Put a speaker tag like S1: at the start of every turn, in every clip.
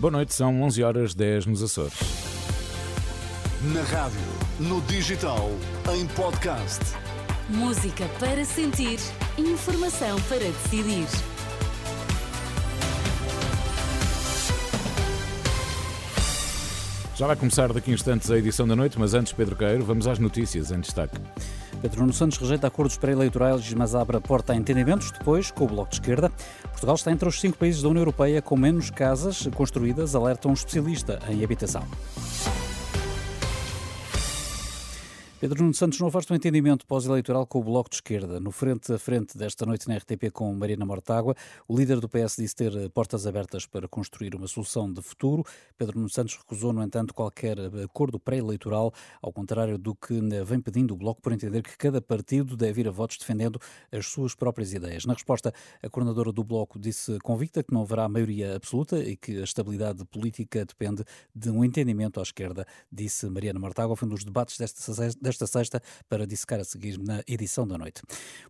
S1: Boa noite, são 11 horas 10 nos Açores.
S2: Na rádio, no digital, em podcast.
S3: Música para sentir, informação para decidir.
S1: Já vai começar daqui a instantes a edição da noite, mas antes, Pedro Queiro, vamos às notícias em destaque.
S4: Pedro Nuno Santos rejeita acordos pré-eleitorais, mas abre a porta a entendimentos depois com o Bloco de Esquerda. Portugal está entre os cinco países da União Europeia com menos casas construídas, alerta um especialista em habitação. Pedro Nuno Santos, não houveste um entendimento pós-eleitoral com o Bloco de Esquerda. No frente a frente desta noite na RTP com Marina Mortágua, o líder do PS disse ter portas abertas para construir uma solução de futuro. Pedro Nuno Santos recusou, no entanto, qualquer acordo pré-eleitoral, ao contrário do que vem pedindo o Bloco por entender que cada partido deve ir a votos defendendo as suas próprias ideias. Na resposta, a coordenadora do Bloco disse convicta que não haverá maioria absoluta e que a estabilidade política depende de um entendimento à esquerda, disse Mariana Mortágua. Foi um dos debates desta desta sexta para dissecar a seguir na edição da noite.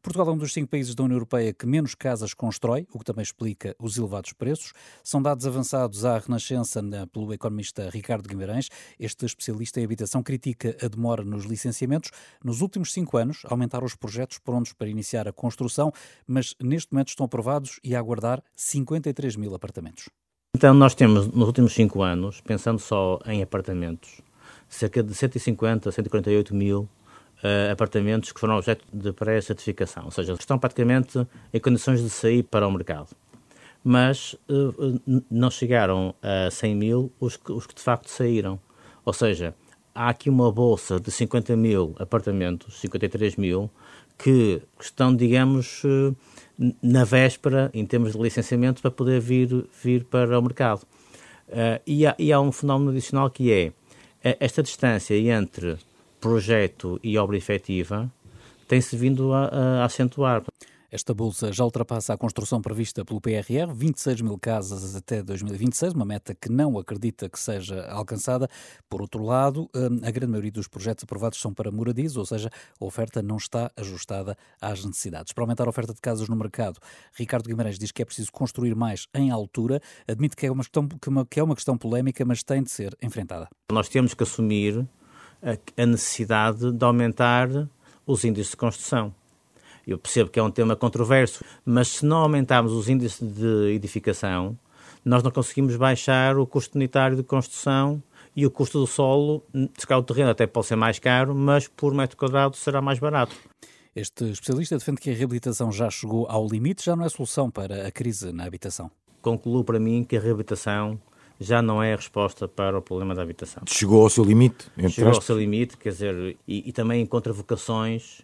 S4: Portugal é um dos cinco países da União Europeia que menos casas constrói, o que também explica os elevados preços. São dados avançados à Renascença pelo economista Ricardo Guimarães. Este especialista em habitação critica a demora nos licenciamentos. Nos últimos cinco anos, aumentaram os projetos prontos para iniciar a construção, mas neste momento estão aprovados e a aguardar 53 mil apartamentos.
S5: Então, nós temos, nos últimos cinco anos, pensando só em apartamentos, cerca de 150, 148 mil uh, apartamentos que foram objeto de pré-certificação, ou seja, estão praticamente em condições de sair para o mercado. Mas uh, não chegaram a 100 mil os que, os que de facto saíram. Ou seja, há aqui uma bolsa de 50 mil apartamentos, 53 mil, que estão, digamos, na véspera, em termos de licenciamento, para poder vir, vir para o mercado. Uh, e, há, e, há, um fenómeno adicional que é, esta distância entre projeto e obra efetiva tem-se vindo a, a acentuar.
S4: Esta bolsa já ultrapassa a construção prevista pelo PRR, 26 mil casas até 2026, uma meta que não acredita que seja alcançada. Por outro lado, hum, a grande maioria dos projetos aprovados são para moradias, ou seja, a oferta não está ajustada às necessidades. Para aumentar a oferta de casas no mercado, Ricardo Guimarães diz que é preciso construir mais em altura, admite que é uma questão, que é uma questão polémica, mas tem de ser enfrentada.
S5: Nós temos que assumir a necessidade de aumentar os índices de construção eu percebo que é um tema controverso, mas se não aumentarmos os índices de edificação, nós não conseguimos baixar o custo unitário de construção e o custo do solo, se calhar o terreno até pode ser mais caro, mas por metro quadrado será mais barato.
S4: Este especialista defende que a reabilitação já chegou ao limite, já não é solução para a crise na habitação.
S5: Concluo para mim que a reabilitação já não é a resposta para o problema da habitação.
S6: Chegou ao seu limite?
S5: Chegou ao seu limite, quer dizer, e, e também encontra vocações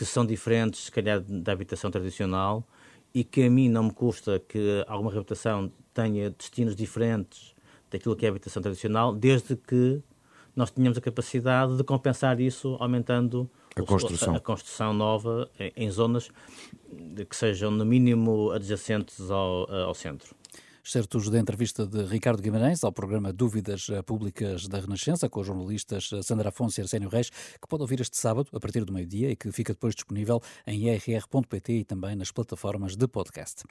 S5: que são diferentes, se calhar, da habitação tradicional e que a mim não me custa que alguma habitação tenha destinos diferentes daquilo que é a habitação tradicional, desde que nós tenhamos a capacidade de compensar isso aumentando
S6: a construção,
S5: a, construção nova em, em, zonas que sejam no mínimo adjacentes ao, ao centro.
S4: Certos da entrevista de Ricardo Guimarães ao programa Dúvidas Públicas da Renascença, com os jornalistas Sandra Afonso e Arsénio Reis, que pode ouvir este sábado, a partir do meio-dia, e que fica depois disponível em irr.pt e também nas plataformas de podcast.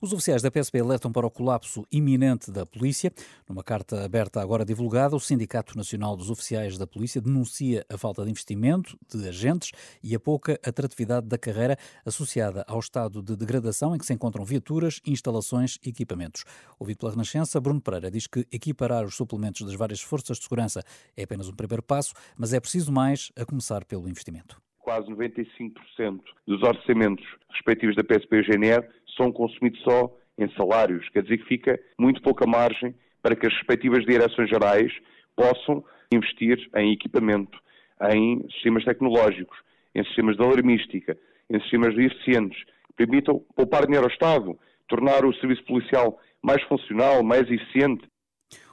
S4: Os oficiais da PSP alertam para o colapso iminente da polícia. Numa carta aberta agora divulgada, o Sindicato Nacional dos Oficiais da Polícia denuncia a falta de investimento de agentes e a pouca atratividade da carreira associada ao estado de degradação em que se encontram viaturas, instalações e equipamentos. Ouvido pela Renascença, Bruno Pereira diz que equiparar os suplementos das várias forças de segurança é apenas um primeiro passo, mas é preciso mais, a começar pelo investimento.
S7: Quase 95% dos orçamentos respectivos da PSP e GNR são consumidos só em salários, quer dizer que fica muito pouca margem para que as respectivas direções gerais possam investir em equipamento, em sistemas tecnológicos, em sistemas de alarmística, em sistemas eficientes, que permitam poupar dinheiro ao Estado, tornar o serviço policial mais funcional, mais eficiente.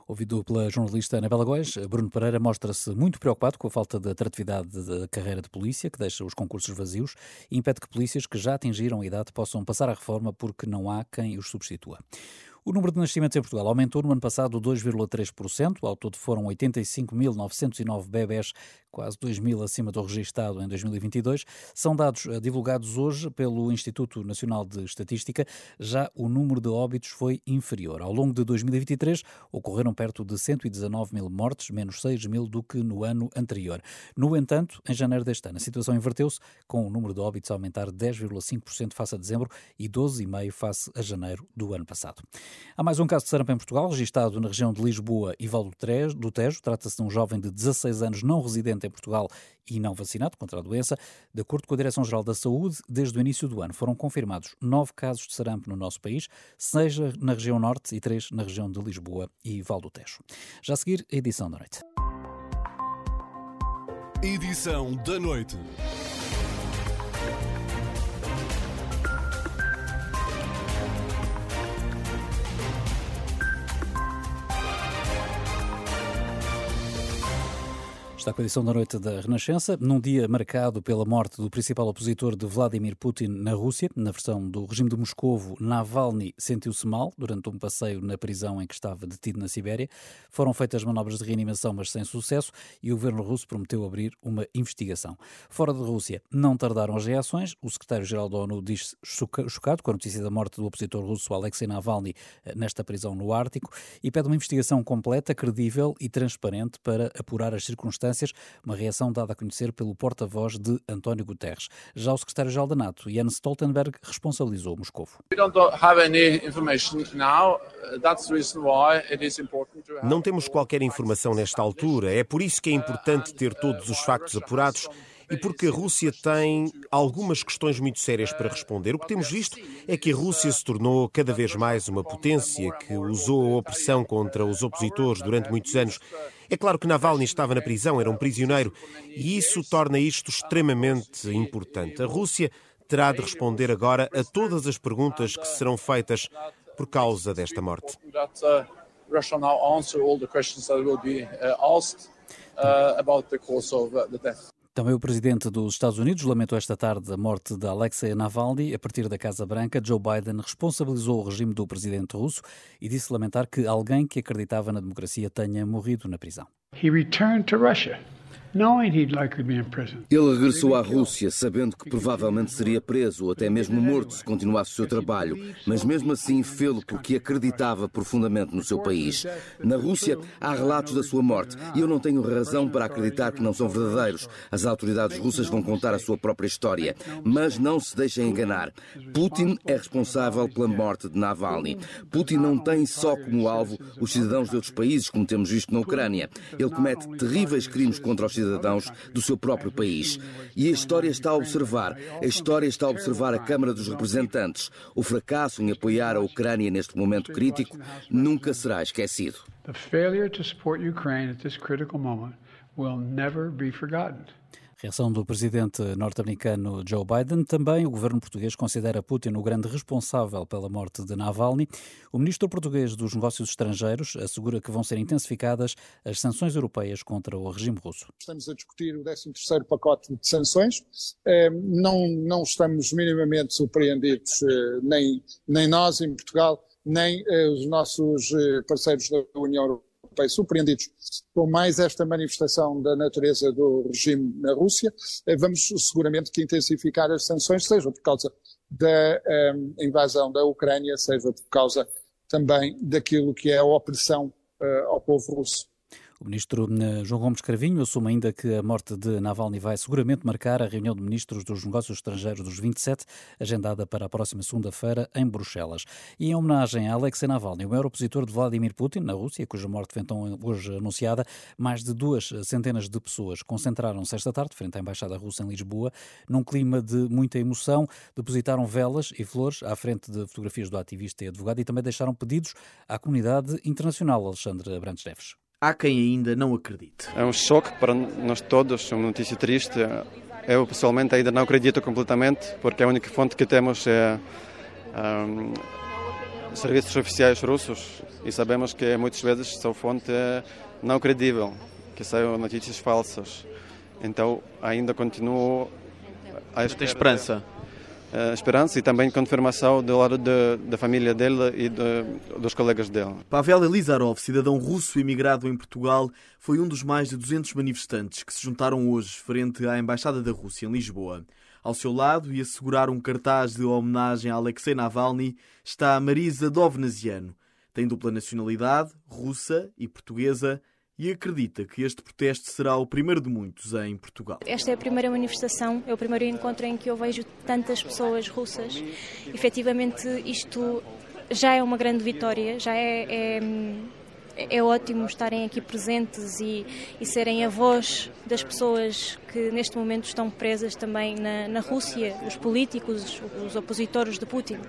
S4: Ouvido pela jornalista Anabela Góes, Bruno Pereira mostra-se muito preocupado com a falta de atratividade da carreira de polícia, que deixa os concursos vazios e impede que polícias que já atingiram a idade possam passar à reforma porque não há quem os substitua. O número de nascimentos em Portugal aumentou no ano passado 2,3%. Ao todo foram 85.909 bebés, quase 2 mil acima do registado em 2022. São dados eh, divulgados hoje pelo Instituto Nacional de Estatística. Já o número de óbitos foi inferior. Ao longo de 2023, ocorreram perto de 119 mil mortes, menos 6 mil do que no ano anterior. No entanto, em janeiro deste ano, a situação inverteu-se, com o número de óbitos a aumentar 10,5% face a dezembro e 12,5% face a janeiro do ano passado. Há mais um caso de sarampo em Portugal, registado na região de Lisboa e Val do Tejo. Trata-se de um jovem de 16 anos não residente em Portugal e não vacinado contra a doença. De acordo com a Direção-Geral da Saúde, desde o início do ano foram confirmados nove casos de sarampo no nosso país, seis na região norte e três na região de Lisboa e Val do Tejo. Já a seguir, a edição da noite.
S2: Edição da noite.
S4: Está com a edição da noite da Renascença, num dia marcado pela morte do principal opositor de Vladimir Putin na Rússia. Na versão do regime de Moscovo, Navalny sentiu-se mal durante um passeio na prisão em que estava detido na Sibéria. Foram feitas manobras de reanimação, mas sem sucesso, e o governo russo prometeu abrir uma investigação. Fora da Rússia, não tardaram as reações. O secretário-geral da ONU diz chocado com a notícia da morte do opositor russo Alexei Navalny eh, nesta prisão no Ártico e pede uma investigação completa, credível e transparente para apurar as circunstâncias uma reação dada a conhecer pelo porta-voz de António Guterres. Já o secretário-geral da NATO, Jens Stoltenberg, responsabilizou Moscou.
S6: Não temos qualquer informação nesta altura. É por isso que é importante ter todos os factos apurados e porque a Rússia tem algumas questões muito sérias para responder. O que temos visto é que a Rússia se tornou cada vez mais uma potência que usou a opressão contra os opositores durante muitos anos. É claro que Navalny estava na prisão, era um prisioneiro, e isso torna isto extremamente importante. A Rússia terá de responder agora a todas as perguntas que serão feitas por causa desta morte. Be asked
S4: uh, about the cause of the death. Também o presidente dos Estados Unidos lamentou esta tarde a morte de Alexei Navalny. A partir da Casa Branca, Joe Biden responsabilizou o regime do presidente russo e disse lamentar que alguém que acreditava na democracia tenha morrido na prisão.
S8: He returned to Russia.
S9: Ele regressou à Rússia sabendo que provavelmente seria preso ou até mesmo morto se continuasse o seu trabalho, mas mesmo assim fê-lo porque acreditava profundamente no seu país. Na Rússia há relatos da sua morte e eu não tenho razão para acreditar que não são verdadeiros. As autoridades russas vão contar a sua própria história, mas não se deixem enganar. Putin é responsável pela morte de Navalny. Putin não tem só como alvo os cidadãos de outros países, como temos visto na Ucrânia. Ele comete terríveis crimes contra os cidadãos do seu próprio país. E a história está a observar, a história está a observar a Câmara dos Representantes. O fracasso em apoiar a Ucrânia neste momento crítico nunca será esquecido. The failure to support Ukraine at this critical moment
S4: will never be forgotten. Reação do presidente norte-americano Joe Biden. Também o governo português considera Putin o grande responsável pela morte de Navalny. O ministro português dos Negócios Estrangeiros assegura que vão ser intensificadas as sanções europeias contra o regime russo.
S10: Estamos a discutir o 13º pacote de sanções. Eh, não, não estamos minimamente surpreendidos, eh, nem, nem nós em Portugal, nem eh, os nossos parceiros da União Europeia Europeia surpreendidos com mais esta manifestação da natureza do regime na Rússia, eh, vamos seguramente que intensificar as sanções, seja por causa da um, eh, invasão da Ucrânia, seja por causa também daquilo que é a opressão uh, ao povo russo.
S4: O ministro eh, João Gomes Cravinho assume ainda que a morte de Navalny vai seguramente marcar a reunião de ministros dos negócios estrangeiros dos 27, agendada para a próxima segunda-feira em Bruxelas. E em homenagem a Alexei Navalny, o maior opositor de Vladimir Putin na Rússia, cuja morte foi então hoje anunciada, mais de duas centenas de pessoas concentraram-se esta tarde frente à Embaixada Russa em Lisboa, num clima de muita emoção, depositaram velas e flores à frente de fotografias do ativista e advogado e também deixaram pedidos à comunidade internacional, Alexandre Abrantes Neves.
S11: Há quem ainda não acredite.
S12: É um choque para nós todos, é uma notícia triste. Eu pessoalmente ainda não acredito completamente, porque a única fonte que temos é um, serviços oficiais russos e sabemos que muitas vezes essa fonte é não credível, que são notícias falsas. Então ainda continuo
S11: a esperança.
S12: Uh, esperança e também confirmação do lado de, da família dele e de, dos colegas dele.
S11: Pavel Elizarov, cidadão russo emigrado em Portugal, foi um dos mais de 200 manifestantes que se juntaram hoje frente à Embaixada da Rússia em Lisboa. Ao seu lado e a segurar um cartaz de homenagem a Alexei Navalny está Marisa Dovnaziano. Tem dupla nacionalidade, russa e portuguesa, e acredita que este protesto será o primeiro de muitos em Portugal.
S13: Esta é a primeira manifestação, é o primeiro encontro em que eu vejo tantas pessoas russas. Efetivamente, isto já é uma grande vitória, já é, é é ótimo estarem aqui presentes e, e, serem a voz das pessoas que neste momento estão presas também na, na Rússia, os políticos, os opositores de Putin.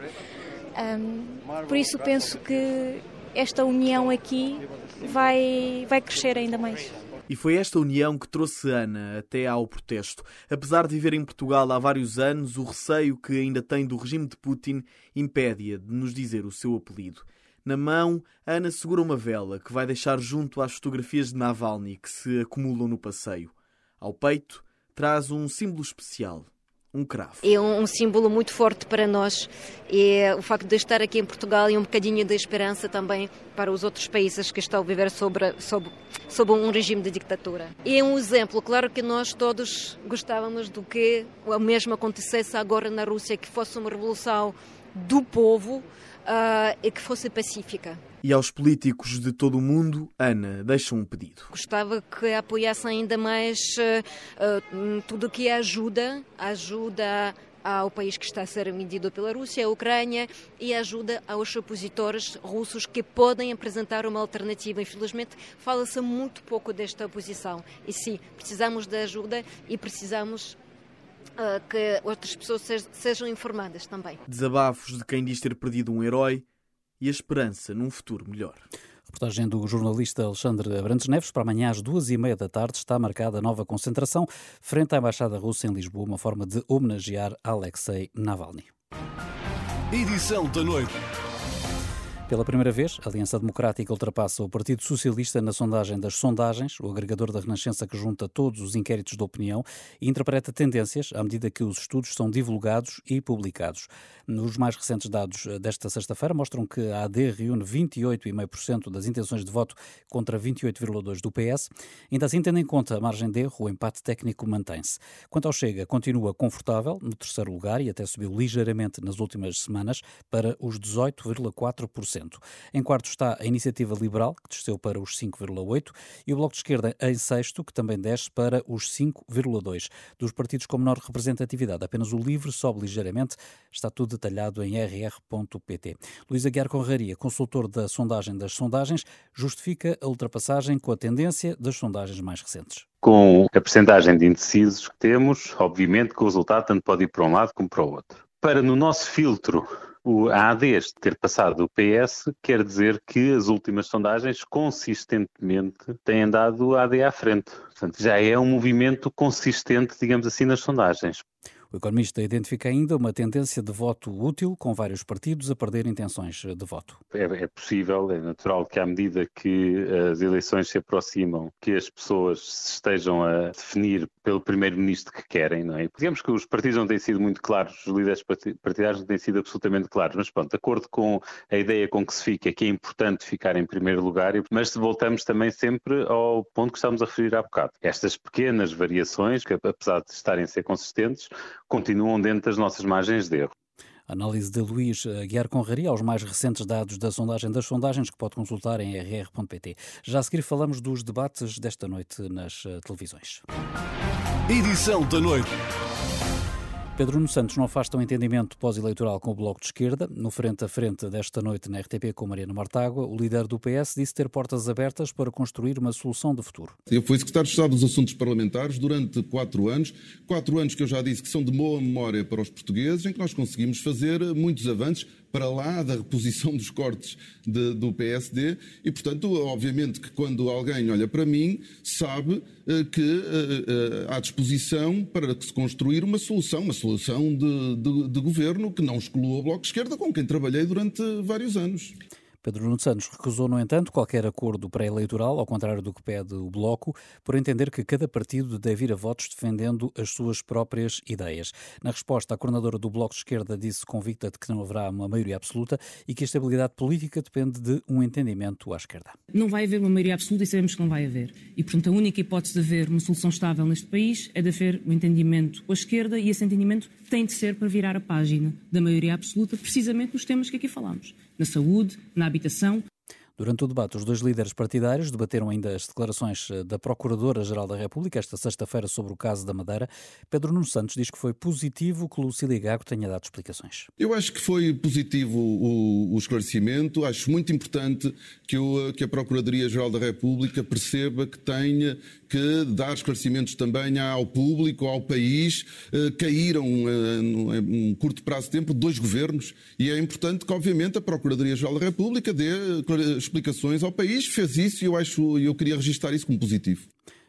S13: Um, por isso penso que esta união aqui vai, vai crescer ainda mais.
S11: E foi esta união que trouxe Ana até ao protesto. Apesar de viver em Portugal há vários anos, o receio que ainda tem do regime de Putin impede-a de nos dizer o seu apelido. Na mão, Ana segura uma vela que vai deixar junto às fotografias de Navalny que se acumulam no passeio. Ao peito, traz um símbolo especial, um cravo.
S14: É um, símbolo muito forte para nós. É o facto de estar aqui em Portugal e um bocadinho de esperança também para os outros países que estão a viver sobre, sobre, sobre um regime de ditadura. É um exemplo. Claro que nós todos gostávamos do que o mesmo acontecesse agora na Rússia, que fosse uma revolução do povo uh, e que fosse pacífica.
S11: E aos políticos de todo o mundo, Ana deixa um pedido.
S14: Gostava que apoiassem ainda mais uh, tudo o que é ajuda, ajuda ao país que está a ser medido pela Rússia, a Ucrânia, e ajuda aos opositores russos que podem apresentar uma alternativa. Infelizmente, fala-se muito pouco desta oposição. E sim, precisamos de ajuda e precisamos uh, que outras pessoas sejam informadas também.
S11: Desabafos de quem diz ter perdido um herói e a esperança num futuro melhor.
S4: Reportagem do jornalista Alexandre Abrantes Neves. Para amanhã, às duas e meia da tarde, está marcada a nova concentração frente à Embaixada Russa em Lisboa, uma forma de homenagear Alexei Navalny.
S2: Edição da noite.
S4: Pela primeira vez, a Aliança Democrática ultrapassa o Partido Socialista na sondagem das sondagens, o agregador da Renascença que junta todos os inquéritos de opinião e interpreta tendências à medida que os estudos são divulgados e publicados. Os mais recentes dados desta sexta-feira mostram que a AD reúne 28,5% das intenções de voto contra 28,2% do PS. Ainda assim, tendo em conta a margem de erro, o empate técnico mantém-se. Quanto ao Chega, continua confortável no terceiro lugar e até subiu ligeiramente nas últimas semanas para os 18,4%. Em quarto está a Iniciativa Liberal, que desceu para os 5,8%, e o Bloco de Esquerda em sexto, que também desce para os 5,2%. Dos partidos com menor representatividade, apenas o LIVRE sobe ligeiramente, está tudo detalhado em rr.pt. Luís Aguiar Conraria, consultor da sondagem das sondagens, justifica a ultrapassagem com a tendência das sondagens mais recentes.
S15: Com a percentagem de indecisos que temos, obviamente que o resultado tanto pode ir para um lado como para o outro. Para no nosso filtro o, a ADs ter passado o PS quer dizer que as últimas sondagens consistentemente têm dado a AD à frente. Portanto, já é um movimento consistente, digamos assim, nas sondagens.
S4: O economista identifica ainda uma tendência de voto útil, com vários partidos a perder intenções de voto.
S15: É, é, possível, é natural que à medida que as eleições se aproximam, que as pessoas estejam a definir pelo primeiro-ministro que querem, não é? Digamos que os partidos não têm sido muito claros, os líderes partidários não têm sido absolutamente claros, mas pronto, de acordo com a ideia com que se fica, que é importante ficar em primeiro lugar, mas voltamos também sempre ao ponto que estamos a referir há bocado. Estas pequenas variações, que apesar de estarem a ser consistentes, continuam dentro das nossas margens de erro.
S4: Análise de Luís Guiar Conraria aos mais recentes dados da sondagem das sondagens que pode consultar em rr.pt. Já a seguir falamos dos debates desta noite nas eh, televisões.
S2: Edição da noite.
S4: Pedro Nuno Santos não afasta um entendimento pós-eleitoral com o Bloco de Esquerda. No frente a frente desta noite na RTP com Mariana Mortágua, o líder do PS disse ter portas abertas para construir uma solução de futuro.
S16: Eu fui secretário de Estado dos Assuntos Parlamentares durante quatro anos. Quatro anos que eu já disse que são de boa memória para os portugueses, em que nós conseguimos fazer muitos avanços para lá da reposição dos cortes de, do PSD e, portanto, obviamente que quando alguém olha para mim, sabe uh, que uh, uh, há disposição para se construir uma solução, uma solução de, de, de governo que não exclua o Bloco de Esquerda, com quem trabalhei durante vários anos.
S4: Pedro Nuno Santos recusou, no entanto, qualquer acordo pré-eleitoral, ao contrário do que pede o Bloco, por entender que cada partido deve ir a votos defendendo as suas próprias ideias. Na resposta, a coordenadora do Bloco de Esquerda disse convicta de que não haverá uma maioria absoluta e que a estabilidade política depende de um entendimento à esquerda.
S17: Não vai haver uma maioria absoluta e sabemos que não vai haver. E, portanto, a única hipótese de haver uma solução estável neste país é de haver um entendimento com a esquerda e esse entendimento tem de ser para virar a página da maioria absoluta, precisamente nos temas que aqui falamos na saúde, na habitação.
S4: Durante o debate, os dois líderes partidários debateram ainda as declarações eh, da Procuradora-Geral da República esta sexta-feira sobre o caso da Madeira. Pedro Nuno Santos diz que foi positivo que Lucília Gago tenha dado explicações.
S16: Eu acho que foi positivo o, o esclarecimento. Acho muito importante que, que a Procuradoria-Geral da República perceba que tenha que dar esclarecimentos também ao público, ao país. Eh, caíram, eh, num curto prazo de tempo, dois governos e é importante que, obviamente, a Procuradoria-Geral da República dê explicações ao país. Fez isso e eu, acho, eu queria registrar isso como positivo.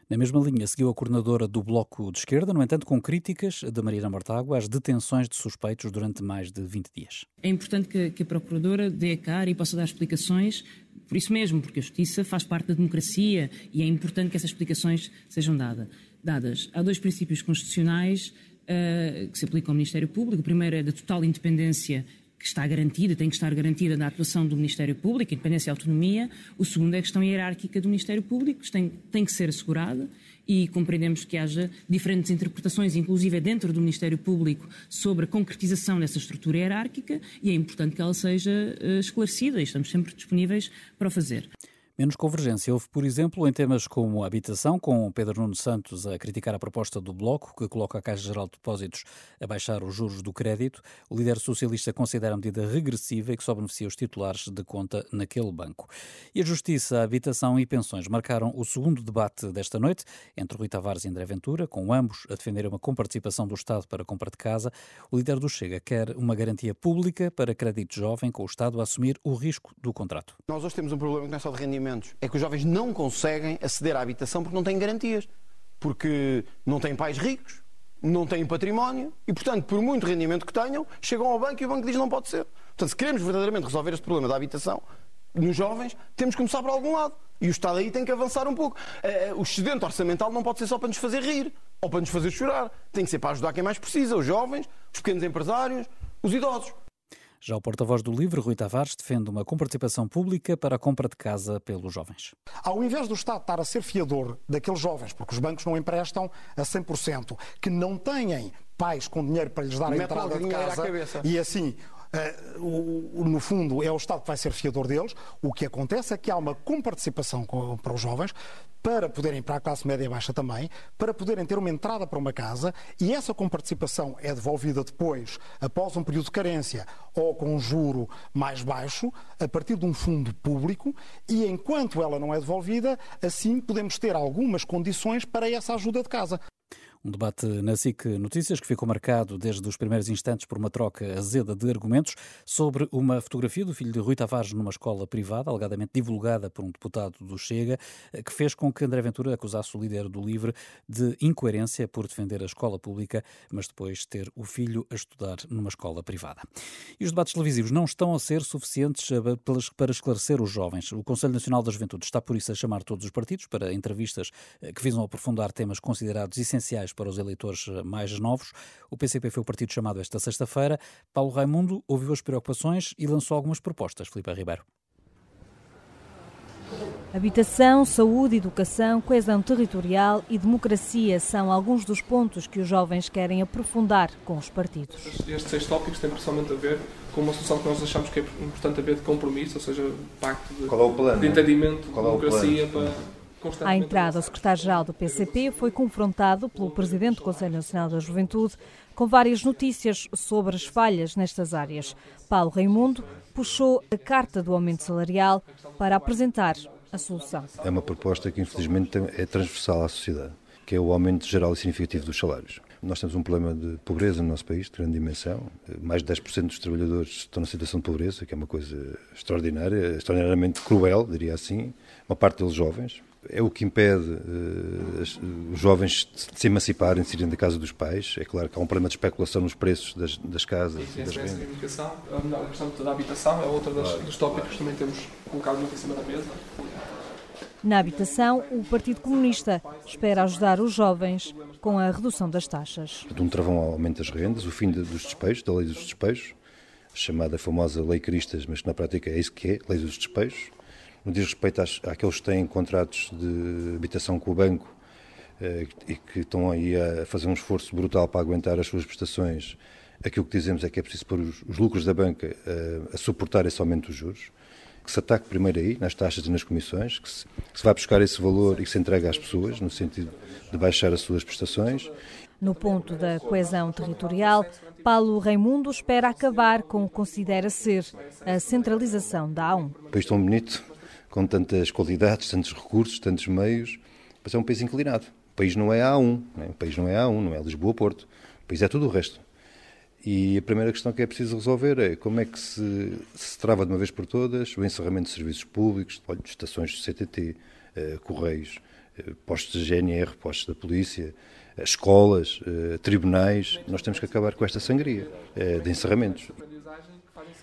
S4: Na mesma linha, seguiu a coordenadora do Bloco de Esquerda, no entanto, com críticas da Marina Mortágua às detenções de suspeitos durante mais de 20 dias.
S17: É importante que, que a Procuradora dê a cara e possa dar explicações, por isso mesmo, porque a Justiça faz parte da democracia e é importante que essas explicações sejam dada, dadas. Há dois princípios constitucionais uh, que se aplicam ao Ministério Público. O primeiro é da total independência que está garantida, tem que estar garantida na atuação do Ministério Público, independência e autonomia. O segundo é a questão hierárquica do Ministério Público, que tem, tem que ser assegurada e compreendemos que haja diferentes interpretações, inclusive dentro do Ministério Público, sobre a concretização dessa estrutura hierárquica e é importante que ela seja uh, esclarecida e estamos sempre disponíveis para o fazer.
S4: Menos convergência houve, por exemplo, em temas como habitação, com Pedro Nuno Santos a criticar a proposta do Bloco, que coloca a Caixa Geral de Depósitos a baixar os juros do crédito. O líder socialista considera a medida regressiva e que só beneficia os titulares de conta naquele banco. E a Justiça, a Habitação e Pensões marcaram o segundo debate desta noite entre Rui Tavares e André Ventura, com ambos a defenderem uma comparticipação do Estado para a compra de casa. O líder do Chega quer uma garantia pública para crédito jovem, com o Estado a assumir o risco do contrato.
S18: Nós hoje temos um problema que não é só de rendimento é que os jovens não conseguem aceder à habitação porque não têm garantias. Porque não têm pais ricos, não têm património e, portanto, por muito rendimento que tenham, chegam ao banco e o banco diz não pode ser. Portanto, se queremos verdadeiramente resolver este problema da habitação nos jovens, temos que começar por algum lado. E o Estado aí tem que avançar um pouco. Eh, o excedente orçamental não pode ser só para nos fazer rir ou para nos fazer chorar. Tem que ser para ajudar quem mais precisa, os jovens, os pequenos empresários, os idosos.
S4: Já o porta-voz do LIVRE, Rui Tavares, defende uma comparticipação pública para a compra de casa pelos jovens.
S19: Ao invés do Estado estar a ser fiador daqueles jovens, porque os bancos não emprestam a 100%, que não têm pais com dinheiro para lhes dar a entrada de casa e assim no fundo, é o Estado que vai ser fiador deles. O que acontece é que há uma comparticipação para os jovens, para poderem, para a classe média e baixa também, para poderem ter uma entrada para uma casa e essa comparticipação é devolvida depois, após um período de carência ou com um juro mais baixo, a partir de um fundo público e enquanto ela não é devolvida, assim podemos ter algumas condições para essa ajuda de casa.
S4: Um debate na SIC Notícias que ficou marcado desde os primeiros instantes por uma troca azeda de argumentos sobre uma fotografia do filho de Rui Tavares numa escola privada, alegadamente divulgada por um deputado do Chega, que fez com que André Ventura acusasse o líder do LIVRE de incoerência por defender a escola pública, mas depois ter o filho a estudar numa escola privada. E os debates televisivos não estão a ser suficientes para esclarecer os jovens. O Conselho Nacional da Juventude está por isso a chamar todos os partidos para entrevistas eh, que visam aprofundar temas considerados essenciais para os eleitores mais novos. O PCP foi o partido chamado esta sexta-feira. Paulo Raimundo ouviu as preocupações e lançou algumas propostas. Filipe Ribeiro.
S20: Habitação, saúde, educação, coesão territorial e democracia são alguns dos pontos que os jovens querem aprofundar com os partidos.
S21: Estes seis tópicos têm principalmente a ver com uma solução que nós achamos que é importante haver de compromisso, ou seja, pacto de, é de entendimento, de democracia para
S20: à entrada, o secretário-geral do PCP foi confrontado pelo presidente do Conselho Nacional da Juventude com várias notícias sobre as falhas nestas áreas. Paulo Raimundo puxou a carta do aumento salarial para apresentar a solução.
S22: É uma proposta que, infelizmente, é transversal à sociedade, que é o aumento geral e significativo dos salários.
S23: Nós temos um problema de pobreza no nosso país, de grande dimensão. Mais de 10% dos trabalhadores estão na situação de pobreza, que é uma coisa extraordinária, extraordinariamente cruel, diria assim. Uma parte deles jovens, é o que impede uh, os jovens de se emanciparem, de saírem da casa dos pais. É claro que há um problema de especulação nos preços das, das casas
S21: e
S23: das
S21: rendas. A questão da habitação é outra das, dos tópicos que também temos colocado muito em cima da mesa.
S20: Na habitação, o Partido Comunista espera ajudar os jovens com a redução das taxas.
S23: Um travão ao aumento das rendas, o fim dos despejos, da lei dos despejos, chamada famosa Lei Cristas, mas que na prática é isso que é, Lei dos Despejos no diz respeito às, àqueles que têm contratos de habitação com o banco eh, e que estão aí a fazer um esforço brutal para aguentar as suas prestações, aquilo que dizemos é que é preciso pôr os, os lucros da banca eh, a suportar esse aumento dos juros, que se ataque primeiro aí, nas taxas e nas comissões, que se, que se vá buscar esse valor e que se entregue às pessoas, no sentido de baixar as suas prestações.
S20: No ponto da coesão territorial, Paulo Raimundo espera acabar com o que considera ser a centralização da A1.
S23: Um país tão bonito, com tantas qualidades, tantos recursos, tantos meios, mas é um país inclinado. O país não é A1, né? o país não é A1, não é Lisboa-Porto, o país é tudo o resto. E a primeira questão que é preciso resolver é como é que se, se trava de uma vez por todas o encerramento de serviços públicos, olha, estações de CTT, eh, correios, eh, postos de GNR, postos da polícia, eh, escolas, tribunais. Nós temos que acabar com esta sangria de encerramentos.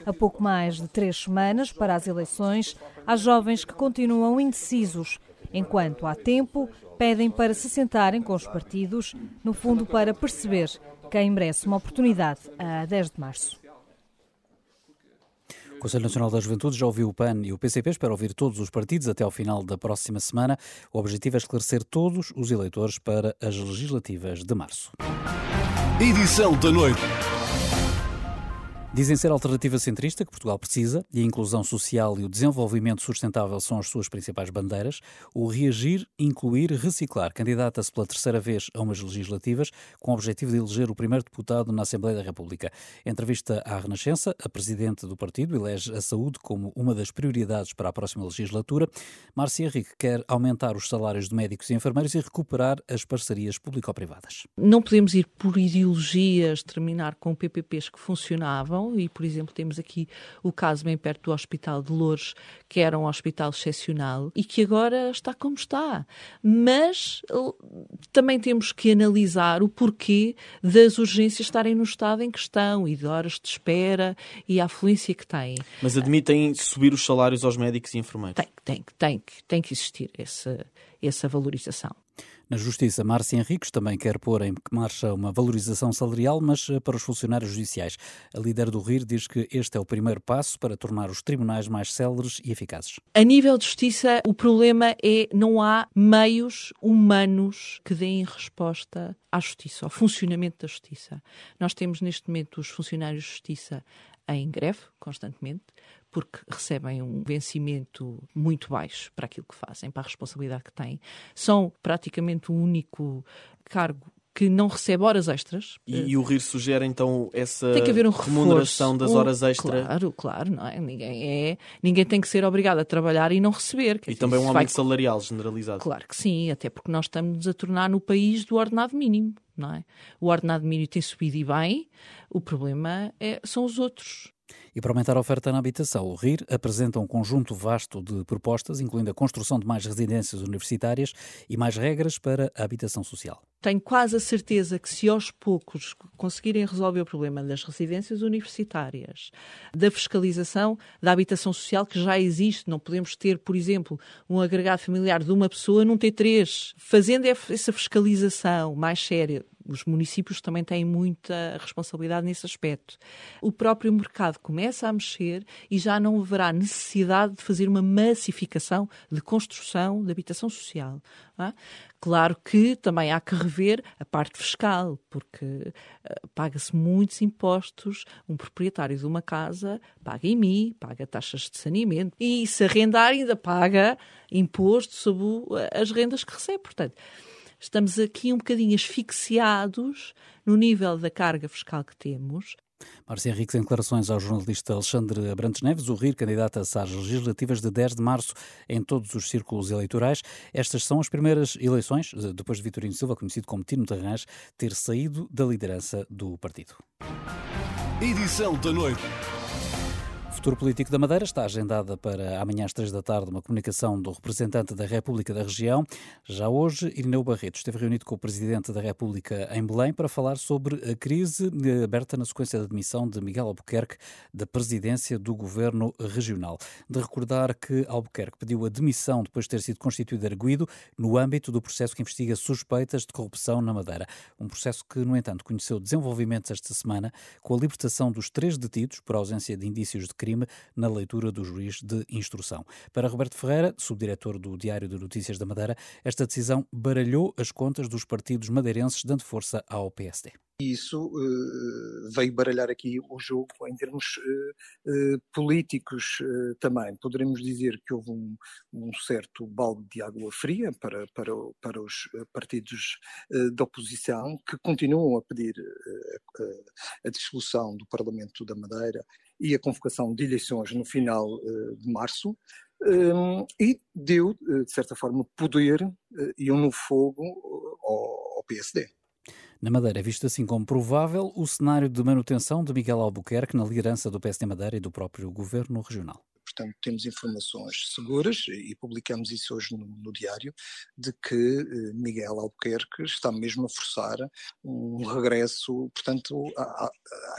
S20: A pouco mais de três semanas para as eleições, há jovens que continuam indecisos. Enquanto há tempo, pedem para se sentarem com os partidos, no fundo para perceber quem merece uma oportunidade a 10 de março.
S4: O Conselho Nacional da Juventude já ouviu o PAN e o PCP, espera ouvir todos os partidos até ao final da próxima semana. O objetivo é esclarecer todos os eleitores para as legislativas de março.
S2: Edição da noite.
S4: Dizem ser a alternativa centrista que Portugal precisa e a inclusão social e o desenvolvimento sustentável são as suas principais bandeiras. O reagir, incluir, reciclar candidata-se pela terceira vez a umas legislativas com o objetivo de eleger o primeiro deputado na Assembleia da República. Entrevista à Renascença, a presidente do partido elege a saúde como uma das prioridades para a próxima legislatura. Márcia Henrique quer aumentar os salários de médicos e enfermeiros e recuperar as parcerias público-privadas.
S22: Não podemos ir por ideologias, terminar com PPPs que funcionavam e, por exemplo, temos aqui o caso bem perto do Hospital de Lourdes, que era um hospital excepcional e que agora está como está. Mas também temos que analisar o porquê das urgências estarem no estado em questão e de horas de espera e a afluência que têm.
S11: Mas admitem subir os salários aos médicos e enfermeiros?
S22: Tem, tem, tem, tem que existir essa, essa valorização.
S4: Na Justiça, Márcia Henriques também quer pôr em marcha uma valorização salarial, mas eh, para os funcionários judiciais. A líder do RIR diz que este é o primeiro passo para tornar os tribunais mais céleres e eficazes.
S22: A nível de justiça, o problema é não há meios humanos que deem resposta à justiça, ao funcionamento da justiça. Nós temos neste momento os funcionários de justiça em greve constantemente, porque recebem um vencimento muito baixo para aquilo que fazem, para a responsabilidade que têm. São praticamente o único cargo que não recebe horas extras.
S11: E, e o RIR sugere então essa tem que haver um remuneração das horas extras?
S22: Claro, claro, não é? Ninguém, é, ninguém tem que ser obrigado a trabalhar e não receber.
S11: e também um aumento vai... salarial generalizado.
S22: Claro que sim, até porque nós estamos a tornar no país do ordenado mínimo. Não é? O ordenado mínimo tem subido e bem, o problema é, são os outros.
S4: E para aumentar a oferta na habitação, o RIR apresenta um conjunto vasto de propostas, incluindo a construção de mais residências universitárias e mais regras para a habitação social.
S22: Tenho quase a certeza que, se aos poucos conseguirem resolver o problema das residências universitárias, da fiscalização da habitação social que já existe, não podemos ter, por exemplo, um agregado familiar de uma pessoa num T3, fazendo essa fiscalização mais séria, os municípios também têm muita responsabilidade nesse aspecto. O próprio mercado começa a mexer e já não haverá necessidade de fazer uma massificação de construção de habitação social. É? Claro que também há que rever a parte fiscal, porque uh, paga-se muitos impostos. Um proprietário de uma casa paga IMI, paga taxas de saneamento e se arrendar ainda paga imposto sobre as rendas que recebe. Portanto, estamos aqui um bocadinho asfixiados no nível da carga fiscal que temos
S4: Márcia Henriques, em declarações ao jornalista Alexandre Abrantes Neves, o RIR candidata-se às legislativas de 10 de março em todos os círculos eleitorais. Estas são as primeiras eleições, depois de Vitorino Silva, conhecido como Tino Tarrãs, ter saído da liderança do partido.
S2: Edição da noite
S4: futuro político da Madeira está agendada para amanhã às três da tarde uma comunicação do representante da República da região. Já hoje, Irineu Barreto esteve reunido com o Presidente da República em Belém para falar sobre a crise aberta na sequência da demissão de Miguel Albuquerque da presidência do Governo Regional. De recordar que Albuquerque pediu a demissão depois de ter sido constituído arguído no âmbito do processo que investiga suspeitas de corrupção na Madeira. Um processo que, no entanto, conheceu desenvolvimentos esta semana com a libertação dos três detidos por ausência de indícios de crime crime na leitura do juiz de instrução. Para Roberto Ferreira, subdiretor do Diário de Notícias da Madeira, esta decisão baralhou as contas dos partidos madeirenses, dando força ao PSD.
S24: Isso uh, veio baralhar aqui o jogo em termos uh, uh, políticos também. Poderemos dizer que houve um, um, certo balde de água fria para, para, para os partidos da oposição, que continuam a pedir a dissolução do Parlamento da Madeira e a convocação de eleições no final de março. Um, e deu, de certa forma, poder e um novo fogo ao, ao PSD.
S4: Na Madeira visto assim como provável o cenário de manutenção de Miguel Albuquerque na liderança do PSD Madeira e do próprio governo regional.
S24: Portanto, temos informações seguras, e publicamos isso hoje no, no diário, de que eh, Miguel Albuquerque está mesmo a forçar um regresso, portanto, à,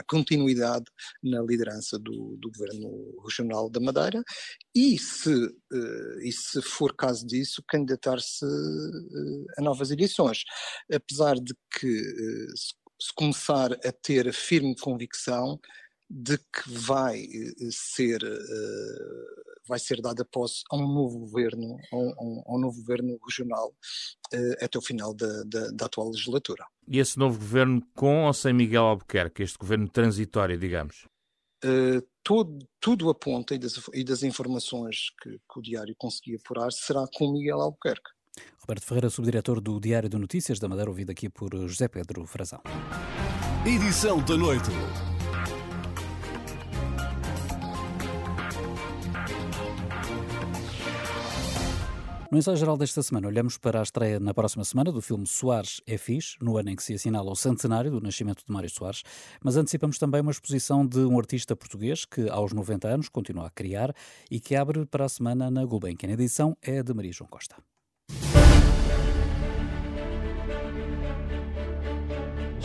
S24: continuidade na liderança do, do, governo regional da Madeira e se, eh, e se for caso disso, candidatar-se eh, a novas eleições. Apesar de que se começar a ter firme convicção de que vai eh, ser eh, vai ser dada posse a um novo governo, a um, a um novo governo regional eh, até o final da, da, da, atual legislatura.
S25: E esse novo governo com ou sem Miguel Albuquerque, este governo transitório, digamos?
S24: Uh, todo, tudo aponta, e das, e das informações que, que, o Diário conseguia apurar, será com Miguel Albuquerque.
S4: Roberto Ferreira, subdiretor do Diário de Notícias da Madeira, ouvido aqui por José Pedro Frazão.
S2: Edição da noite.
S4: No ensaio geral desta semana, olhamos para a estreia na próxima semana do filme Soares é Fixe, no ano em que se assinala o centenário do nascimento de Mário Soares, mas antecipamos também uma exposição de um artista português que, aos 90 anos, continua a criar e que abre para a semana na Gulbenkian. A edição é de Maria João Costa.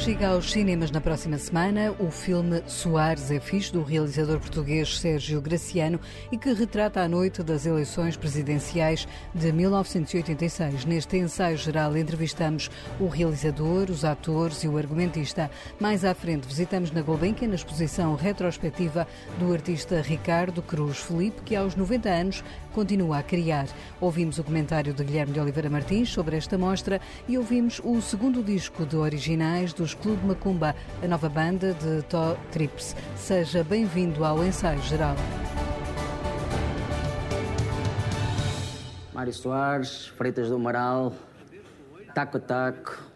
S26: Chega aos cinemas na próxima semana o filme Soares é Fixe, do realizador português Sérgio Graciano e que retrata a noite das eleições presidenciais de 1986. Neste ensaio geral entrevistamos o realizador, os atores e o argumentista. Mais à frente visitamos na Gulbenkian na exposição retrospectiva do artista Ricardo Cruz Felipe, que aos 90 anos continua a criar. Ouvimos o comentário de Guilherme de Oliveira Martins sobre esta mostra e ouvimos o segundo disco de originais dos Clube Macumba, a nova banda de Tó Trips. Seja bem-vindo ao ensaio geral.
S27: Mário Soares, Freitas do Amaral, Taco Taco.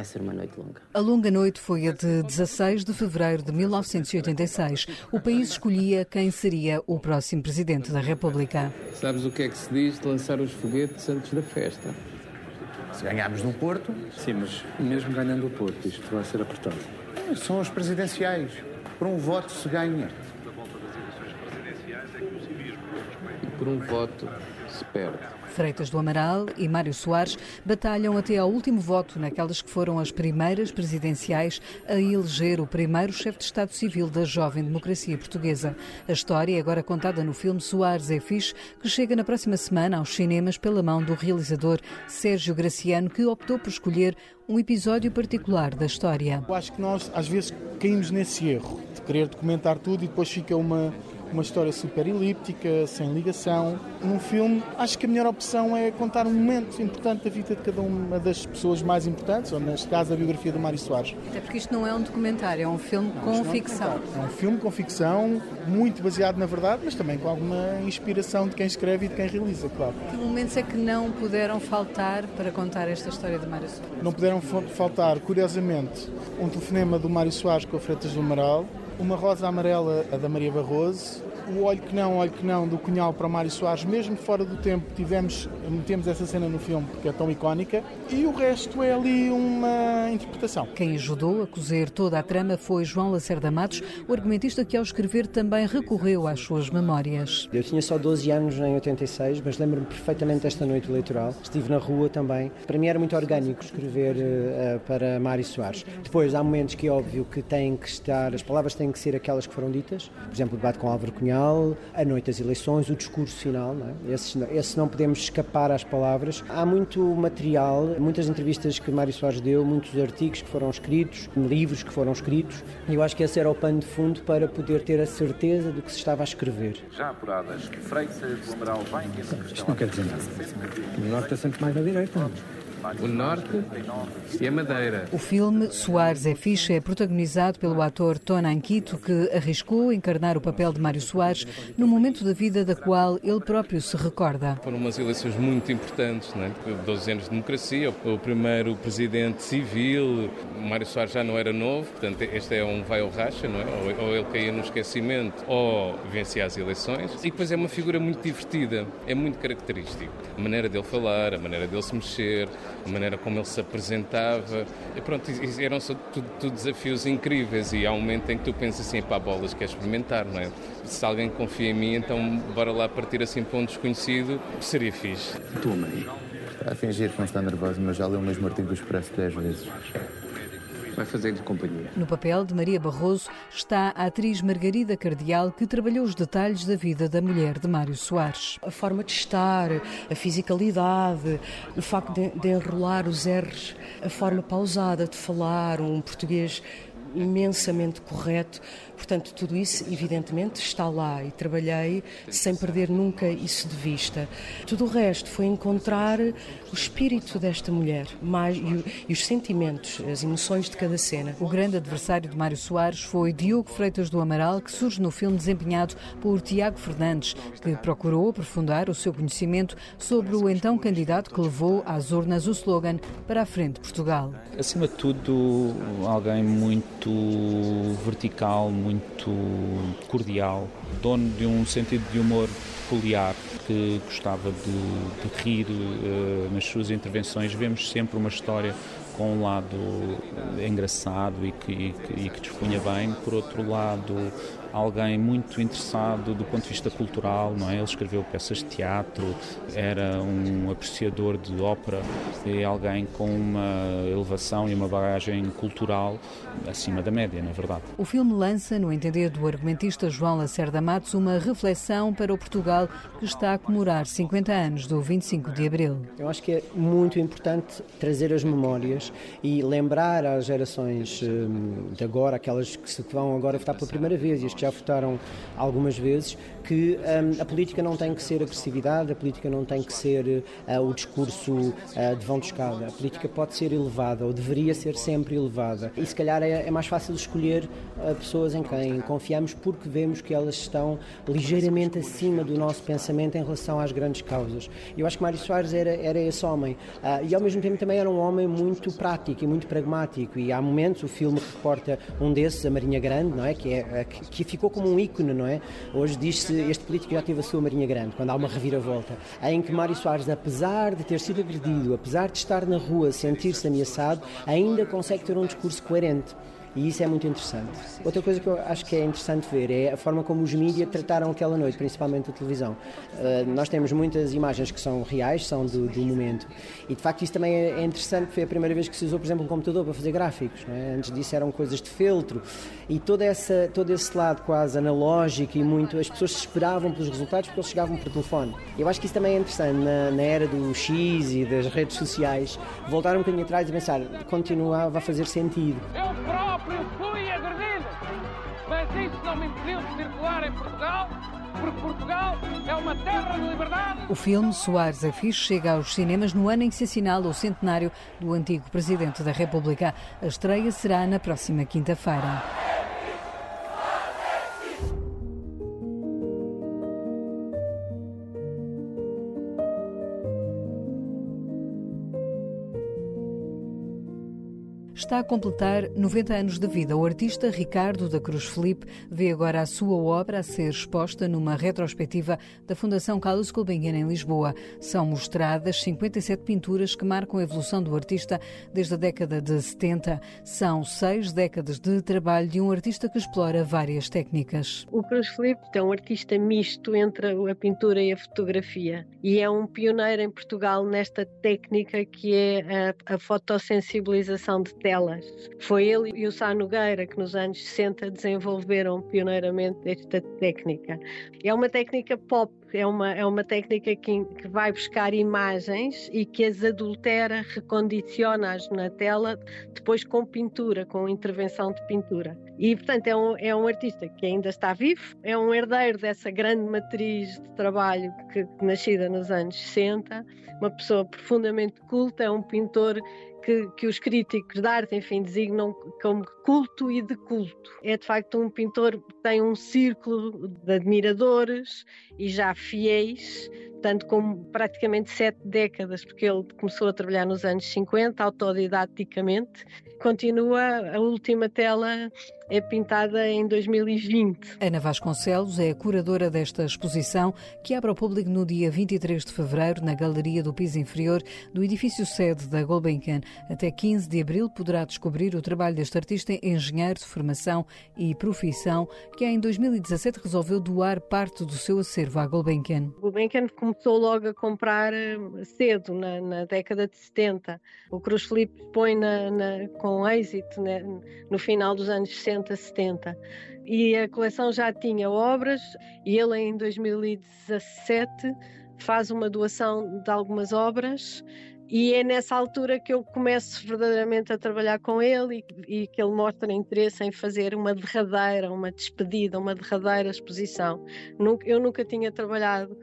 S27: Vai ser uma noite longa.
S26: A longa noite foi a de 16 de fevereiro de 1986. O país escolhia quem seria o próximo presidente da República.
S28: Sabes o que é que se diz de lançar os foguetes antes da festa?
S29: Se ganharmos no Porto.
S28: Sim, mas mesmo ganhando o Porto, isto vai ser apertado.
S29: São as presidenciais. Por um voto se ganha.
S28: E por um voto se perde.
S26: Freitas do Amaral e Mário Soares batalham até ao último voto naquelas que foram as primeiras presidenciais a eleger o primeiro chefe de Estado Civil da jovem democracia portuguesa. A história é agora contada no filme Soares é Fixe, que chega na próxima semana aos cinemas pela mão do realizador Sérgio Graciano, que optou por escolher um episódio particular da história.
S30: Eu acho que nós às vezes caímos nesse erro de querer documentar tudo e depois fica uma
S29: uma história super elíptica, sem ligação. Num filme, acho que a melhor opção é contar um momento importante da vida de cada uma das pessoas mais importantes, ou neste caso a biografia do Mário Soares.
S26: Até porque isto não é um documentário, é um filme
S29: não,
S26: com
S29: é
S26: ficção.
S29: É um filme com ficção, muito baseado na verdade, mas também com alguma inspiração de quem escreve e de quem realiza, claro.
S26: Que momentos é que não puderam faltar para contar esta história de Mário Soares?
S29: Não puderam faltar, curiosamente, um telefonema do Mário Soares com a Freitas do Amaral, uma rosa amarela a da Maria Barroso, o Olho que Não, Olho que Não do Cunhal para Mário Soares, mesmo fora do tempo, tivemos, metemos essa cena no filme porque é tão icónica, e o resto é ali uma interpretação.
S26: Quem ajudou a cozer toda a trama foi João Lacerda Matos, o argumentista que ao escrever também recorreu às suas memórias.
S31: Eu tinha só 12 anos em 86, mas lembro-me perfeitamente desta noite eleitoral. Estive na rua também. Para mim era muito orgânico escrever uh, para Mário Soares. Depois há momentos que é óbvio que têm que estar, as palavras têm que ser aquelas que foram ditas. Por exemplo, o debate com Álvaro Cunhal final, a noite das eleições, o discurso final. Não é? esse, esse não podemos escapar às palavras. Há muito material, muitas entrevistas que Mário Soares deu, muitos artigos que foram escritos, livros que foram escritos, e eu acho que esse era o pano de fundo para poder ter a certeza do que se estava a escrever.
S32: Já apuradas, Freitas do Amaral vai
S31: Isto não quer dizer nada. O norte é sempre mais à direita
S28: o Norte e a Madeira.
S26: O filme Soares é Ficha é protagonizado pelo ator Tony Anquito, que arriscou encarnar o papel de Mário Soares no momento da vida da qual ele próprio se recorda.
S28: Foram umas eleições muito importantes, não é? 12 anos de democracia, o primeiro presidente civil, Mário Soares já não era novo, portanto este é um vai ou racha, não é? Ou ele caía no esquecimento ou vencia as eleições. E depois é uma figura muito divertida, é muito característico. A maneira dele falar, a maneira dele se mexer, a maneira como ele se apresentava. E pronto, eram só tudo, tudo, desafios incríveis e há um momento em que tu pensas assim, pá, bolas, quer experimentar, não é? Se alguém confia em mim, então bora lá partir assim para um desconhecido, seria fixe.
S32: Tua mãe? Está a fingir que não está nervosa, mas já leu o mesmo artigo do Expresso dez vezes vai fazer-lhe companhia.
S26: No papel de Maria Barroso está a atriz Margarida Cardial, que trabalhou os detalhes da vida da mulher de Mário Soares.
S33: A forma de estar, a fisicalidade, o facto de, de enrolar os R's, a forma pausada de falar, um português imensamente correto. Portanto, tudo isso, evidentemente, está lá e trabalhei sem perder nunca isso de vista. Tudo o resto foi encontrar o espírito desta mulher mais, e, e os sentimentos, as emoções de cada cena.
S26: O grande adversário de Mário Soares foi Diogo Freitas do Amaral, que surge no filme desempenhado por Tiago Fernandes, que procurou aprofundar o seu conhecimento sobre o então candidato que levou às urnas o slogan para a frente Portugal.
S34: Acima de tudo, alguém muito vertical, muito muito cordial, dono de um sentido de humor peculiar, que gostava de, de rir uh, nas suas intervenções. Vemos sempre uma história com um lado engraçado e que, e que, e que dispunha bem, por outro lado alguém muito interessado do ponto de vista cultural, não é? Ele escreveu peças de teatro, era um apreciador de ópera e alguém com uma elevação e uma bagagem cultural acima da média, na verdade.
S26: O filme lança, no entender do argumentista João Lacerda Matos, uma reflexão para o Portugal que está a comemorar 50 anos do 25 de Abril.
S31: Eu acho que é muito importante trazer as memórias e lembrar às gerações hum, de agora, aquelas que vão agora votar pela primeira vez e as que já votaram algumas vezes, que um, a política não tem que ser agressividade, a política não tem que ser uh, o discurso uh, de vão de escada. A política pode ser elevada, ou deveria ser sempre elevada. E se calhar é, é mais fácil escolher uh, pessoas em quem confiamos porque vemos que elas estão ligeiramente acima do nosso pensamento em relação às grandes causas. Eu acho que Mário Soares era, era esse homem. e ao mesmo tempo também era um homem muito prático e muito pragmático. E há momentos, o filme reporta um desses, a Marinha Grande, não é? Que, é, que ficou como um ícone, não é? Hoje diz-se este político já teve a sua Marinha Grande, quando há uma reviravolta, em que Mário Soares, apesar de ter sido agredido, apesar de estar na rua, sentir-se ameaçado, ainda consegue ter um discurso coerente. E isso é muito interessante. Outra coisa que eu acho que é interessante ver é a forma como os mídias trataram aquela noite, principalmente a televisão. Uh, nós temos muitas imagens que são reais, são do, do, momento. E de facto isso também é interessante, foi a primeira vez que se usou, por exemplo, um computador para fazer gráficos. É? Antes disso eram coisas de feltro. E toda essa, todo esse lado quase analógico e muito. As pessoas esperavam pelos resultados porque eles chegavam por telefone. Eu acho que isso também é interessante na, na era do X e das redes sociais. Voltar um bocadinho atrás e pensar, continuava a fazer sentido.
S35: Eu próprio fui agredido, mas isso não me impediu de circular em Portugal, porque Portugal é uma terra de liberdade.
S26: O filme Soares é chega aos cinemas no ano em que se assinala o centenário do antigo Presidente da República. A estreia será na próxima quinta-feira. Está a completar 90 anos de vida. O artista Ricardo da Cruz Felipe vê agora a sua obra a ser exposta numa retrospectiva da Fundação Carlos Gulbenkian em Lisboa. São mostradas 57 pinturas que marcam a evolução do artista desde a década de 70. São seis décadas de trabalho de um artista que explora várias técnicas.
S36: O Cruz Felipe é um artista misto entre a pintura e a fotografia e é um pioneiro em Portugal nesta técnica que é a, a fotossensibilização de telas. Foi ele e o Sá Nogueira que nos anos 60 desenvolveram pioneiramente esta técnica. É uma técnica pop, é uma, é uma técnica que, que vai buscar imagens e que as adultera, recondiciona-as na tela, depois com pintura, com intervenção de pintura. E, portanto, é um, é um artista que ainda está vivo, é um herdeiro dessa grande matriz de trabalho que, nascida nos anos 60, uma pessoa profundamente culta, é um pintor que, que, os críticos de arte, enfim, designam como culto e de culto. É de facto um pintor que tem um círculo de admiradores e já fiéis, tanto como praticamente sete décadas, porque ele começou a trabalhar nos anos 50, autodidaticamente, continua a última tela é pintada em 2020.
S26: Ana Vasconcelos é a curadora desta exposição que abre ao público no dia 23 de fevereiro na Galeria do Piso Inferior do edifício sede da Gulbenkian. Até 15 de abril poderá descobrir o trabalho deste artista engenheiro de formação e profissão que em 2017 resolveu doar parte do seu acervo à Gulbenkian.
S36: Gulbenkian começou logo a comprar eh, cedo, na, na década de 70. O Cruz Felipe põe na, na, com êxito né, no final dos anos 60 60, 70. E a coleção já tinha obras e ele em 2017 faz uma doação de algumas obras e é nessa altura que eu começo verdadeiramente a trabalhar com ele e, e, que ele mostra interesse em fazer uma derradeira, uma despedida, uma derradeira exposição. Eu nunca tinha trabalhado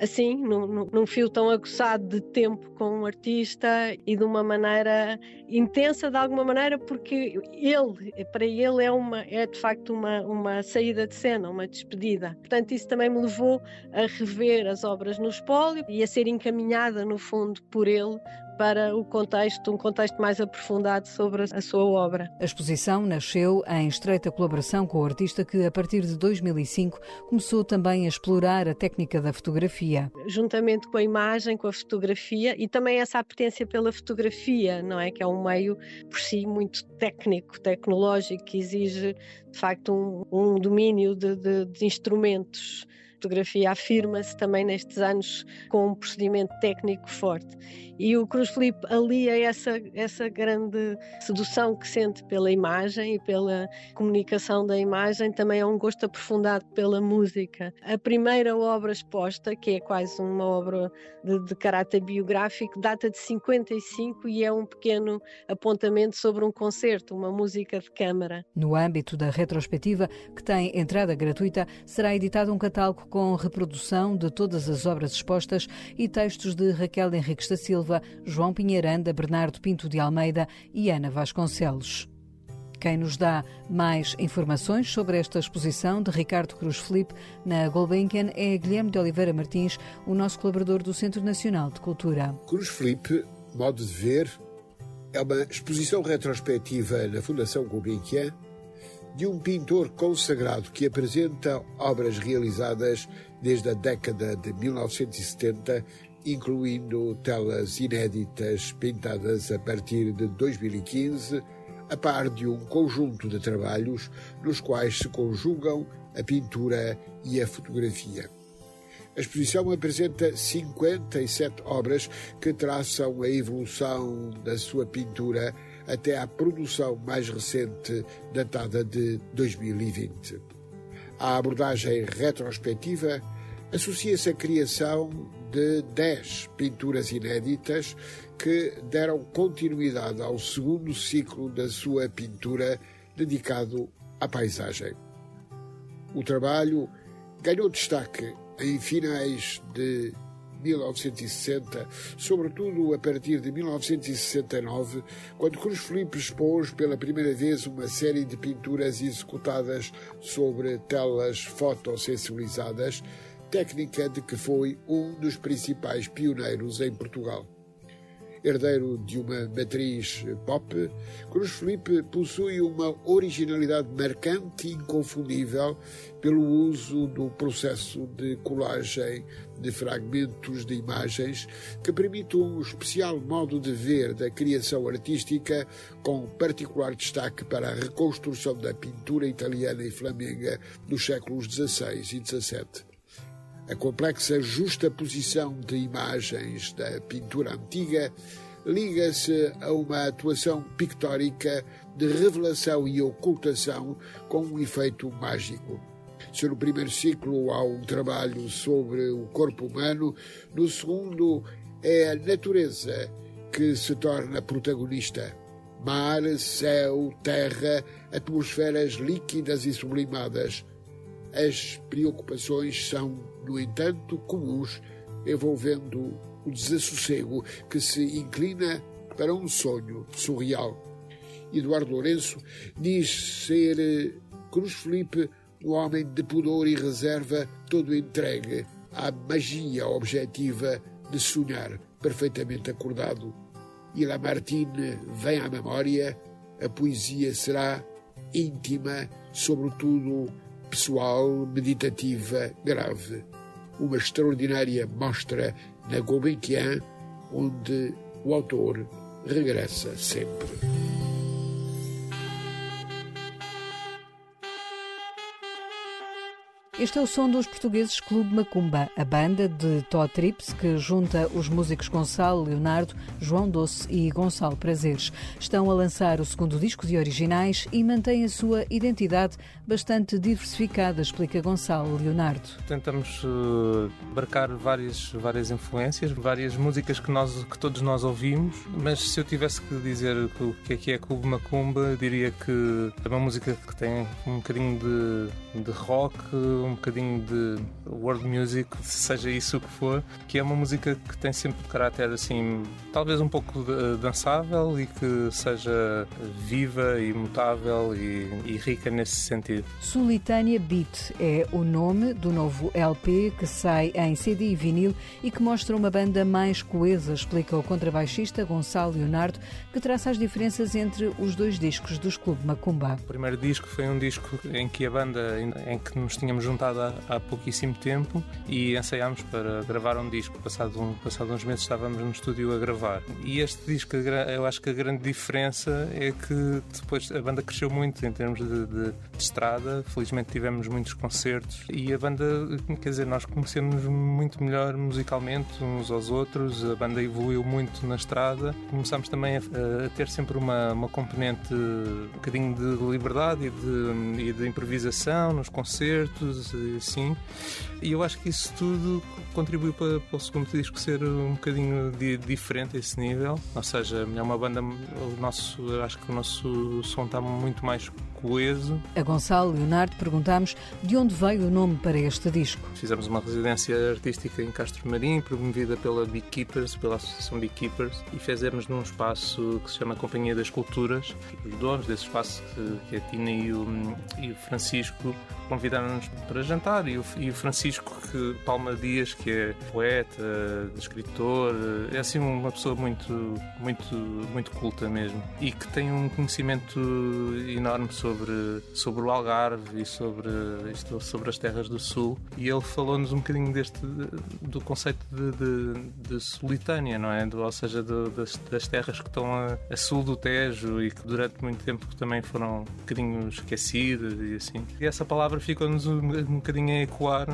S36: assim, num, num, fio tão aguçado de tempo com um artista e de uma maneira intensa de alguma maneira, porque ele, para ele é, uma, é de facto uma, uma saída de cena, uma despedida. Portanto, isso também me levou a rever as obras no espólio e a ser encaminhada, no fundo, por ele para o contexto, um contexto mais aprofundado sobre a sua obra.
S26: A exposição nasceu em estreita colaboração com o artista que, a partir de 2005, começou também a explorar a técnica da fotografia.
S36: Juntamente com a imagem, com a fotografia e também essa apetência pela fotografia, não é? Que é um meio por si muito técnico, tecnológico, que exige de facto um, um domínio de, de, de instrumentos fotografia afirma-se também nestes anos com um procedimento técnico forte. E o Cruz Felipe alia essa, essa grande sedução que sente pela imagem e pela comunicação da imagem, também é um gosto aprofundado pela música. A primeira obra exposta, que é quase uma obra de, de caráter biográfico, data de 55 e é um pequeno apontamento sobre um concerto, uma música de câmara.
S26: No âmbito da retrospectiva, que tem entrada gratuita, será editado um catálogo com reprodução de todas as obras expostas e textos de Raquel Henriques da Silva, João Pinheiranda, Bernardo Pinto de Almeida e Ana Vasconcelos. Quem nos dá mais informações sobre esta exposição de Ricardo Cruz Felipe na Gulbenkian é Guilherme de Oliveira Martins, o nosso colaborador do Centro Nacional de Cultura.
S37: Cruz Felipe, modo de ver, é uma exposição retrospectiva na Fundação Gulbenkian de um pintor consagrado que apresenta obras realizadas desde a década de 1970, incluindo telas inéditas pintadas a partir de 2015, a par de um conjunto de trabalhos nos quais se conjugam a pintura e a fotografia. A exposição apresenta 57 obras que traçam a evolução da sua pintura até à produção mais recente, datada de 2020. A abordagem retrospectiva associa-se à criação de 10 pinturas inéditas que deram continuidade ao segundo ciclo da sua pintura dedicado à paisagem. O trabalho ganhou destaque em finais de 1960, sobretudo a partir de 1969, quando Cruz Felipe expôs pela primeira vez uma série de pinturas executadas sobre telas fotossensibilizadas, técnica de que foi um dos principais pioneiros em Portugal herdeiro de uma matriz pop, Cruz Felipe possui uma originalidade marcante e inconfundível pelo uso do processo de colagem de fragmentos de imagens que permite um especial modo de ver da criação artística, com particular destaque para a reconstrução da pintura italiana e flamenga dos séculos XVI e XVII. A complexa justa posição de imagens da pintura antiga liga-se a uma atuação pictórica de revelação e ocultação com um efeito mágico. Se no primeiro ciclo há um trabalho sobre o corpo humano, no segundo é a natureza que se torna protagonista. Mar, céu, terra, atmosferas líquidas e sublimadas. As preocupações são no entanto, comuns, envolvendo o desassossego que se inclina para um sonho surreal. Eduardo Lourenço diz ser eh, Cruz Felipe um homem de pudor e reserva, todo entregue à magia objetiva de sonhar perfeitamente acordado. E Lamartine vem à memória, a poesia será íntima, sobretudo pessoal, meditativa, grave uma extraordinária mostra na Gulbenkian, onde o autor regressa sempre.
S26: Este é o som dos portugueses Clube Macumba, a banda de Tó Trips que junta os músicos Gonçalo Leonardo, João Doce e Gonçalo Prazeres. Estão a lançar o segundo disco de originais e mantêm a sua identidade bastante diversificada, explica Gonçalo Leonardo.
S38: Tentamos uh, várias, várias influências, várias músicas que, nós, que todos nós ouvimos, mas se eu tivesse que dizer o que é que é Clube Macumba, diria que é uma música que tem um bocadinho de, de rock, um bocadinho de world music, seja isso o que for, que é uma música que tem sempre caráter assim, talvez um pouco dançável e que seja viva e mutável e, e rica nesse sentido.
S26: Solitânia Beat é o nome do novo LP que sai em CD e vinil e que mostra uma banda mais coesa, explica o contrabaixista Gonçalo Leonardo, que traça as diferenças entre os dois discos dos Clube Macumba.
S38: O primeiro disco foi um disco em que a banda, em que nos tínhamos juntado há, há pouquíssimo tempo e ensaiámos para gravar um disco. Passado, um, passado uns meses estávamos no estúdio a gravar. E este disco, eu acho que a grande diferença é que depois a banda cresceu muito em termos de, de, de estrada. Felizmente tivemos muitos concertos e a banda, quer dizer, nós conhecemos muito melhor musicalmente uns aos outros. A banda evoluiu muito na estrada. Começámos também a, a ter sempre uma, uma componente um bocadinho de liberdade e de, e de improvisação nos concertos e assim. E eu acho que isso tudo contribuiu para, para o segundo disco ser um bocadinho de, diferente a esse nível. Ou seja, é uma banda, o nosso, acho que o nosso som está muito mais coeso.
S26: A Gonçalo Leonardo perguntámos de onde veio o nome para este disco.
S38: Fizemos uma residência artística em Castro Marim, promovida pela Beekeepers, pela Associação Beekeepers, e fizemos num espaço que se chama Companhia das Culturas. Os donos desse espaço, que, é a Tina e o, e o Francisco, convidaram-nos para jantar e o, e o, Francisco que, Palma Dias, que é poeta, escritor, é assim uma pessoa muito, muito, muito culta mesmo e que tem um conhecimento enorme sobre, sobre o Algarve e sobre, isto, sobre as terras do Sul e ele falou-nos um bocadinho deste, do conceito de, de, de não é? Do, ou seja, do, das, das, terras que estão a, a, sul do Tejo e que durante muito tempo também foram um bocadinho esquecidas e assim. E essa palavra ficou-nos um, um bocadinho a ecoar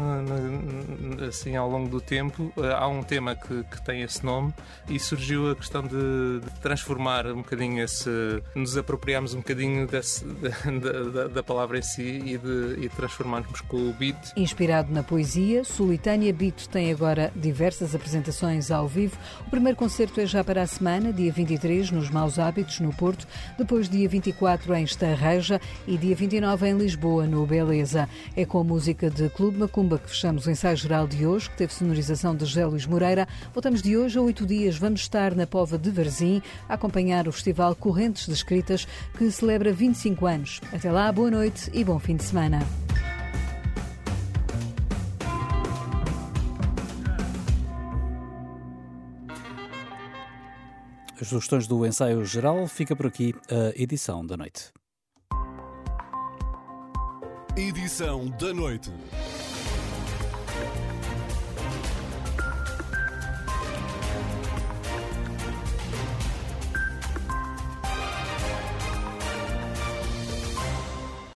S38: assim ao longo do tempo. Há um tema que, que tem esse nome e surgiu a questão de, de transformar um bocadinho esse. nos apropriarmos um bocadinho desse, da, da, da, palavra em si e de, e transformarmos com o beat.
S26: Inspirado na poesia, Solitânia Beat tem agora diversas apresentações ao vivo. O primeiro concerto é já para a semana, dia 23, nos Maus Hábitos, no Porto, depois dia 24 em Estarreja e dia 29 em Lisboa, no Beleza. É com a música de Clube Macumba que fechamos o ensaio geral de hoje, que teve sonorização de José Luís Moreira. Voltamos de hoje a oito dias. Vamos estar na Pova de Varzim a acompanhar o Festival Correntes de Escritas, que celebra 25 anos. Até lá, boa noite e bom fim de semana.
S4: As sugestões do ensaio geral fica por aqui a edição da noite.
S2: Edição da noite.